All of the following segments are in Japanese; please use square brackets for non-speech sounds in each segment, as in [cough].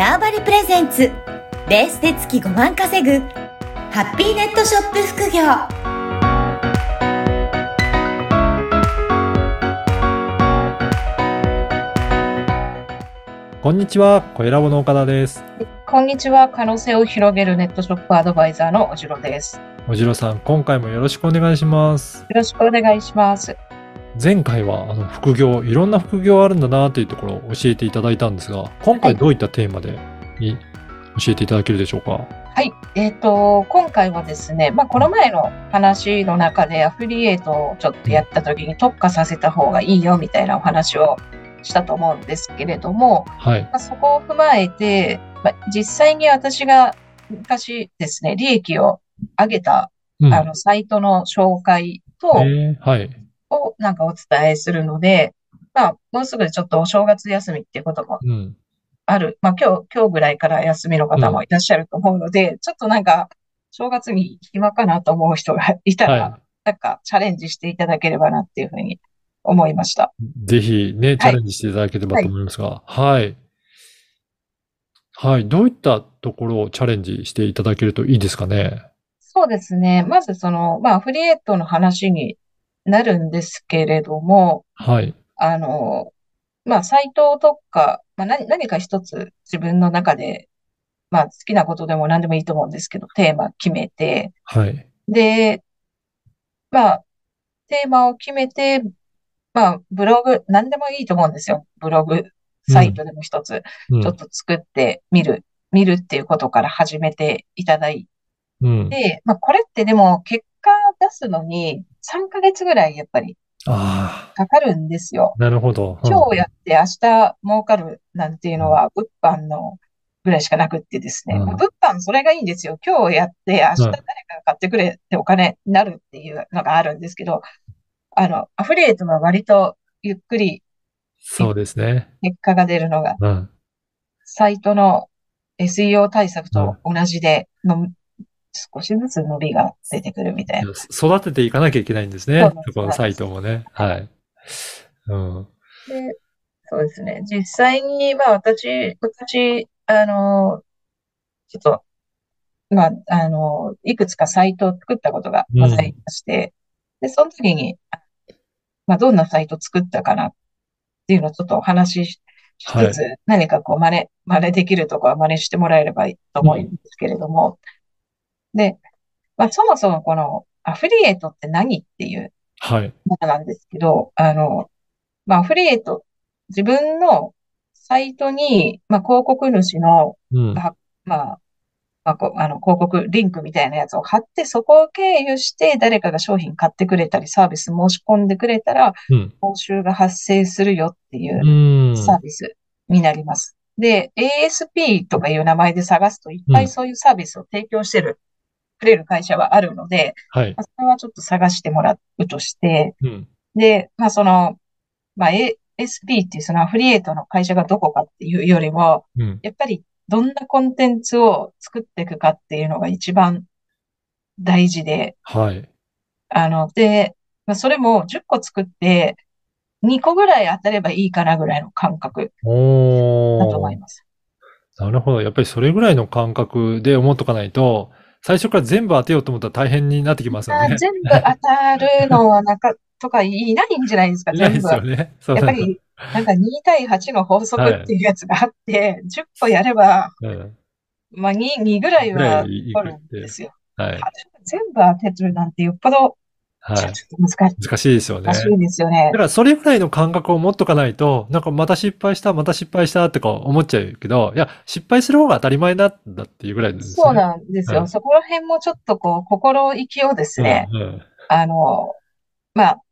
ターバリプレゼンツベースで月5万稼ぐハッピーネットショップ副業こんにちは、小ラボの岡田です。こんにちは。可能性を広げるネットショップアドバイザーのおじろです。よおじろさん、今回もよろしくお願いします。ろしくお願いします。前回はあの副業、いろんな副業あるんだなというところを教えていただいたんですが、今回どういったテーマでに教えていただけるでしょうか？はい。えっ、と、今回はですね、まあ、この前の話の中でアフリエイトをちょっとやった時に特化させた方がいいよみたいなお話をしたと思うんですけれども、はい。まあ、そこを踏まえて、まあ、実際に私が昔ですね、利益を上げた、うん。あの、サイトの紹介と、えーはい。をなんかお伝えするので、まあ、もうすぐちょっとお正月休みっていうこともうん。ある。まあ、今日、今日ぐらいから休みの方もいらっしゃると思うので、ちょっとなんか、正月に暇かなと思う人がいたら、はなんかチャレンジしていただければなっていうふうに思いました。い。ぜひね、チャレンジしていただければと思いますが、はい。はい。どういったところをチャレンジしていただけるといいですかね？そうですね。まずその、まあ、アフリエイトの話になるんですけれども、はい。あの、まあ、サイトとか、まあ、何、何か一つ自分の中で、まあ、好きなことでも何でもいいと思うんですけど、テーマ決めて、はい。で、まあ、テーマを決めて、まあ、ブログ、何でもいいと思うんですよ。ブログ、サイトでも一つ、うんちょっと作ってみる、見るっていうことから始めていただいうん。て、まあ、これってでも結果出すのに3ヶ月ぐらいやっぱりあかかるんですよ。あ、なるほど。うん今日やって明日儲かるなんていうのは物販のぐらいしかなくってですね。うんまあ物販それがいいんですよ。今日やって明日うん誰かが買ってくれってお金になるっていうのがあるんですけど、あの、アフリエイトは割とゆっくりそうですね。結果が出るのが、うん。サイトの SEO 対策と同じでの、少しずつ伸びが出てくるみたいな。育てていかなきゃいけないんですね。このサイトもね。はい。うん。で、そうですね。実際に、まあ私、昔、あの、ちょっと、まあ、あの、いくつかサイトを作ったことがございまして、で、その時に、まあ、どんなサイト作ったかなっていうのをちょっとお話ししつつ、何かこう真似、真似できるとこは真似してもらえればいいと思うんですけれども、で、まあ、そもそもこのアフリエイトって何っていうはい。ものなんですけど、あの、まあ、アフリエイト、自分のサイトに、まあ、広告主の、うん。あまあ、まあ、こうあの、広告リンクみたいなやつを貼って、そこを経由して誰かが商品買ってくれたり、サービス申し込んでくれたら、うん。報酬が発生するよっていううん。サービスになります。で、ASP とかいう名前で探すと、いっぱいそういうサービスを提供してる、くれる会社はあるので、はい。まあそれはちょっと探してもらうとして、うん。で、まあその、まあ ASP っていうそのアフリエイトの会社がどこかっていうよりも、うん。やっぱりどんなコンテンツを作っていくかっていうのが一番大事で、はい。あの、で、まあそれも10個作って2個ぐらい当たればいいかなぐらいの感覚おだと思いー。ます。なるほど。やっぱりそれぐらいの感覚で思っとかないと、最初から全部当てようと思ったら大変になってきますよね。あ全部当たるのはなか、とかいないんじゃないですか、全部は。すよね。そうやっぱり、なんか2対8の法則っていうやつがあって、10個やれば、うん。まあ2、2ぐらいは取るんですよ。はい。全部当てるなんてよっぽど、はい。難し難しいですよね。難しいですよねだか。らそれぐらいの感覚を持っとかないと、なんかまた失敗した、また失敗したとか思っちゃうけど、いや、失敗する方が当たり前なんだっていうぐらいですそうね。なんですよ。はいそこら辺もちょっとこう、心意気をですね、うんうんあの、まあ、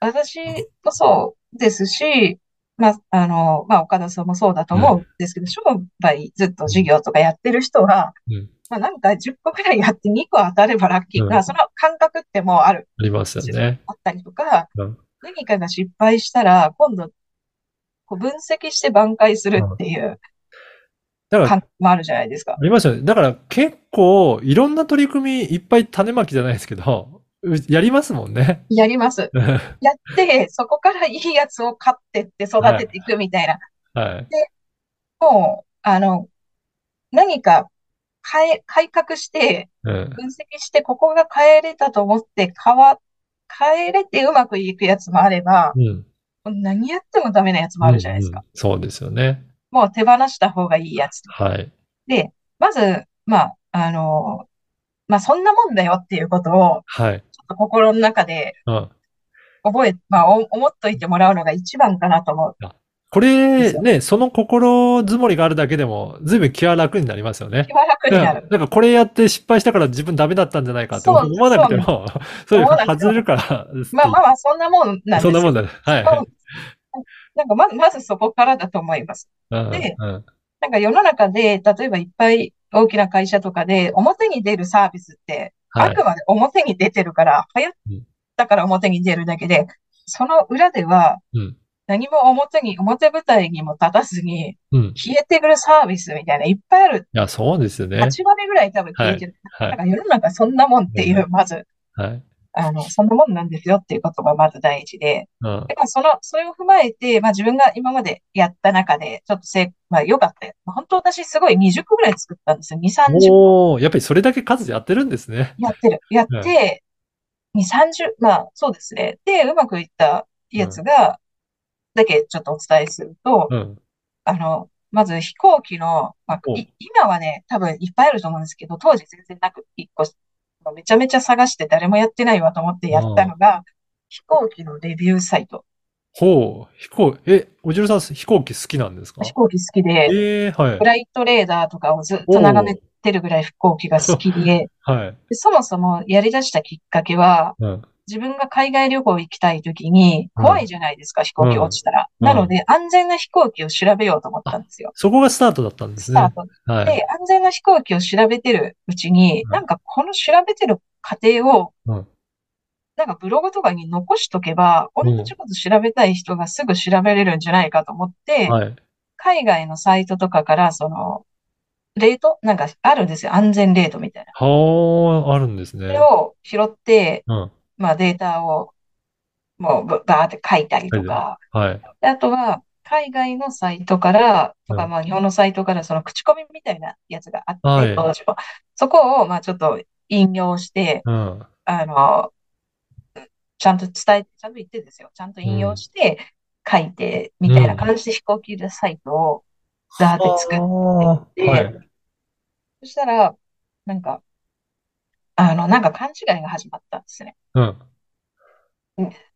私もそうですし、まあ、あの、まあ、岡田さんもそうだと思うんですけど、商売ずっと事業とかやってる人は、うんまあ、なんか10個くらいやって2個当たればラッキー。うんまあ、その感覚ってもうある。ありますよね。あったりとかうん、何かが失敗したら、今度、こう分析して挽回するっていうだから、感覚もあるじゃないですかあ。りますよね。だから結構いろんな取り組みいっぱい種まきじゃないですけど、うやりますもんね。やります。やって、そこからいいやつを買ってって育てていくみたいな。はい。もう、あの、何か変え、改革して、うん。分析して、ここが変えれたと思って、変わ、変えれてうまくいくやつもあれば、うん。何やってもダメなやつもあるじゃないですか。うんうんそうですよね。もう手放した方がいいやつ。はい。で、まず、まあ、あの、まあ、そんなもんだよっていうことを、はい。ちょっと心の中でうん。覚え、まあ、お思っといてもらうのが一番かなと思う。これね、その心づもりがあるだけでも、ずいぶん気は楽になりますよね気。は楽になる。なんかこれやって失敗したから自分ダメだったんじゃないかって思わなくても、それ思わなくても外れるから。まあまあまあ、そんなもんなんですよ。そんなもんだね。はいはい。なんかまず、まずそこからだと思います。うんでうんなんか世の中で、例えばいっぱい大きな会社とかで表に出るサービスって、はいあくまで表に出てるから、流行ったから表に出るだけで、その裏ではうん。何も表に、表舞台にも立たずにうん。消えてくるサービスみたいな、いっぱいある。いや、そうですよね。8割ぐらい多分消えてる。はい。だから世の中そんなもんっていうう、まず、はい。あの、そんなもんなんですよっていうことがまず第一で、うん。でまあ、その、それを踏まえて、まあ自分が今までやった中で、ちょっとせい、まあ良かったよ。まあ本当私すごい20個ぐらい作ったんですよ。2、30個おー、やっぱりそれだけ数やってるんですね。やってる。やって、2、30、まあそうですね。で、うまくいったやつが、だけちょっとお伝えすると、うん。あの、まず飛行機の、まあ、今はね、多分いっぱいあると思うんですけど、当時全然なく、1個、めちゃめちゃ探して誰もやってないわと思ってやったのが、飛行機のレビューサイト。ほう、飛行、え、おじろさん飛行機好きなんですか？飛行機好きで、ええはいフ。ライトレーダーとかをずっと眺めてるぐらい飛行機が好きで、はい。でそもそもやり出したきっかけは、うん。自分が海外旅行行きたい時にうん怖いじゃないですか、飛行機落ちたら。うんなので、安全な飛行機を調べようと思ったんですよ。そこがスタートだったんですねスター。トはい。で、安全な飛行機を調べてるうちに、うんなんかこの調べてる過程を、うんなんかブログとかに残しとけば、うん同じこと調べたい人がすぐ調べれるんじゃないかと思って、はい。海外のサイトとかから、その、レートなんかあるんですよ。安全レートみたいな。はあ、あるんですそれね。を拾って、うん。まあデータを、もうバーって書いたりとか、はい。であとは、海外のサイトから、とか、うんまあ日本のサイトからその口コミみたいなやつがあって、はい当時はそこを、まあちょっと引用して、うん。あの、ちゃんと伝えて、ちゃんと言ってですよ。ちゃんと引用して書いて、みたいな感じで飛行機サイトをザーって作って、あーはい。そしたら、なんか、あの、なんか勘違いが始まったんですね。うん。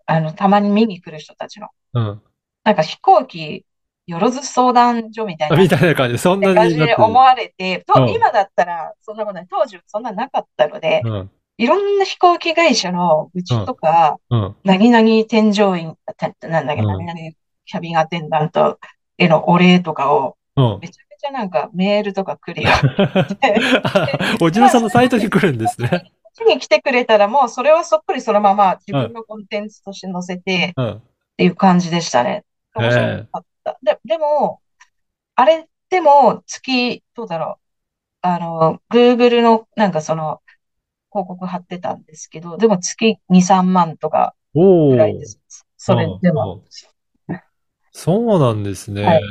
あの、たまに見に来る人たちの。うん。なんか飛行機、よろず相談所みたいあなみたいな感じで、そんな感。じで思われて、とうん今だったらそんなことない。当時はそんななかったので、うん。いろんな飛行機会社のうちとか、うん。何々添乗員、たなんだっけ、うん何々キャビンアテンダントへのお礼とかを、うん。めちゃめちゃなんかメールとか来るよ。[laughs] おじろさんのサイトに来るんですね。こっちに来てくれたらもうそれはそっくりそのまま自分のコンテンツとして載せて、うん。っていう感じでしたね。ええ面白かった。で、でも、あれでも月、どうだろう。あの、Google のなんかその、広告貼ってたんですけど、でも月2、3万とかぐらいです。それでも。そうなんですね。はい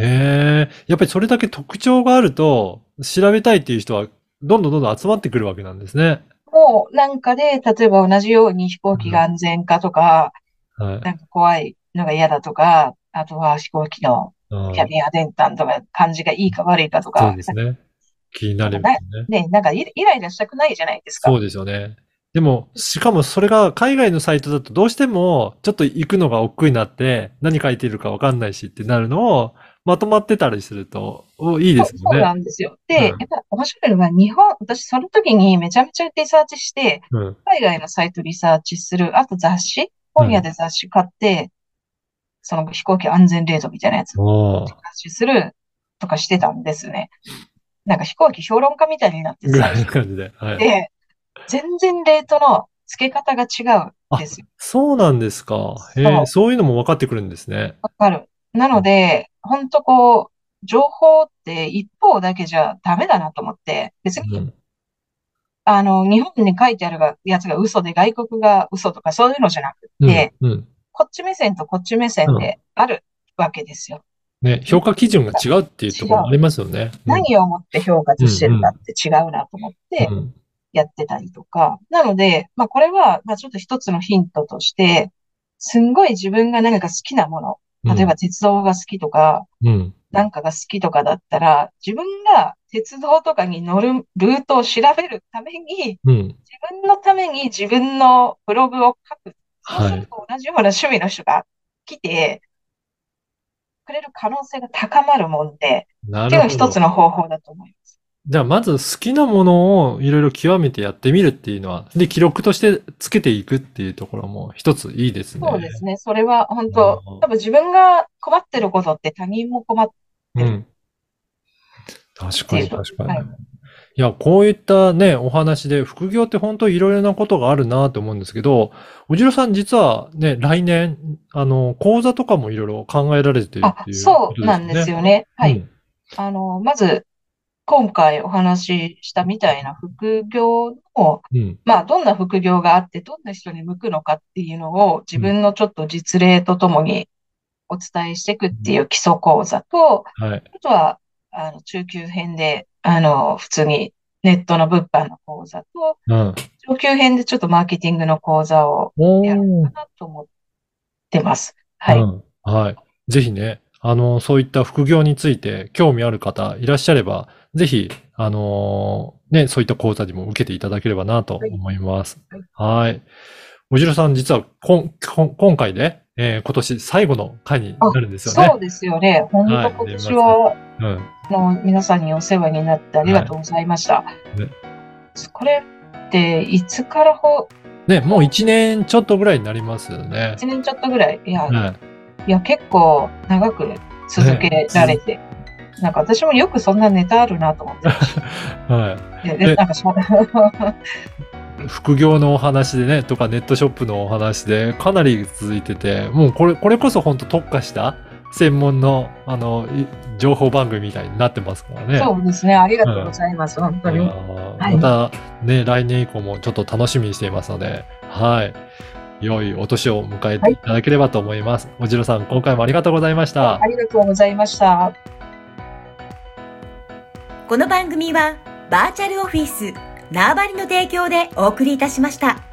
へえ。やっぱりそれだけ特徴があると、調べたいっていう人は、どんどんどんどん集まってくるわけなんですね。もうなんかで、例えば同じように飛行機が安全かとか、はい。なんか怖いのが嫌だとか、あとは飛行機のうんキャビンアテンダントが感じがいいか悪いかとそうか、ですね。気になりますね。ね、なんかイイライラしたくないじゃないですか。そうですよね。でも、しかもそれが海外のサイトだとどうしてもちょっと行くのが億劫になって何書いてるかわかんないしってなるのをまとまってたりするとおいいですそう。なんですよ。で、うんやっぱ面白いのは日本、私その時にめちゃめちゃリサーチして、うん。海外のサイトリサーチする、あと雑誌、本屋で雑誌買って、その飛行機安全レートみたいなやつ雑誌するとかしてたんですね。なんか飛行機評論家みたいになってさで。はい。で、全然レートの付け方が違うんですよ。そうなんですか。へそうえ、そういうのも分かってくるんですね。わかる。なので、本当こう、情報って一方だけじゃダメだなと思って、別にうん。あの、日本に書いてあるがやつが嘘で外国が嘘とかそういうのじゃなくうんて、うん。こっち目線とこっち目線であるわけですよ。ね、評価基準が違うっていうところもありますよね。何をもって評価してるかって違うなと思ってやってたりとか。なので、まあこれは、まあちょっと一つのヒントとして、すんごい自分が何か好きなもの、例えば鉄道が好きとか、うん、なんかが好きとかだったら、自分が鉄道とかに乗るルートを調べるために、うん、自分のために自分のブログを書く。そうすると同じような趣味の人が来て、くれる可能性が高まるもんで、っていうの一つの方法だと思います。じゃあ、まず好きなものをいろいろ極めてやってみるっていうのは、で、記録としてつけていくっていうところも一ついいですね。そうですね。それは本当、多分自分が困ってることって他人も困ってる。うん。確かに確かに。はい、いや、こういったね、お話で、副業って本当いろいろなことがあるなと思うんですけど、おじろさん実はね、来年、あの、講座とかもいろいろ考えられてるっていう、ね、そうなんですよね。はい。うん、あの、まず、今回お話ししたみたいな副業の、うん、まあ、どんな副業があって、どんな人に向くのかっていうのを自分のちょっと実例とともにお伝えしていくっていう基礎講座と、うんはい、あとは、あの、中級編で、あの、普通にネットの物販の講座と、うん、上級編でちょっとマーケティングの講座をやるかなと思ってます。はい、はい。ぜひね、あの、そういった副業について興味ある方いらっしゃれば、ぜひ、あのー、ね、そういった講座にも受けていただければなと思います。はい。はいおじろさん、実はこん今回で、えー、今年最後の回になるんですよね。そうですよね。本当今年は、うん、の皆さんにお世話になってありがとうございました。はいね、これっていつからほね、もう一年ちょっとぐらいになりますよね。一年ちょっとぐらい。いや、はい、いや結構長く続けられて。ねなんか私もよくそんなネタあるなと思って。[laughs] はい。でなんかそ [laughs] 副業のお話でね、とかネットショップのお話でかなり続いてて、もうこれ、これこそ本当特化した専門の、あの、情報番組みたいになってますからね。そうですね。ありがとうございます。うん、本当に。またね、来年以降もちょっと楽しみにしていますので、はい。良いお年を迎えていただければと思います。はい、おじろさん、今回もありがとうございました。ありがとうございました。この番組はバーチャルオフィス縄張りの提供でお送りいたしました。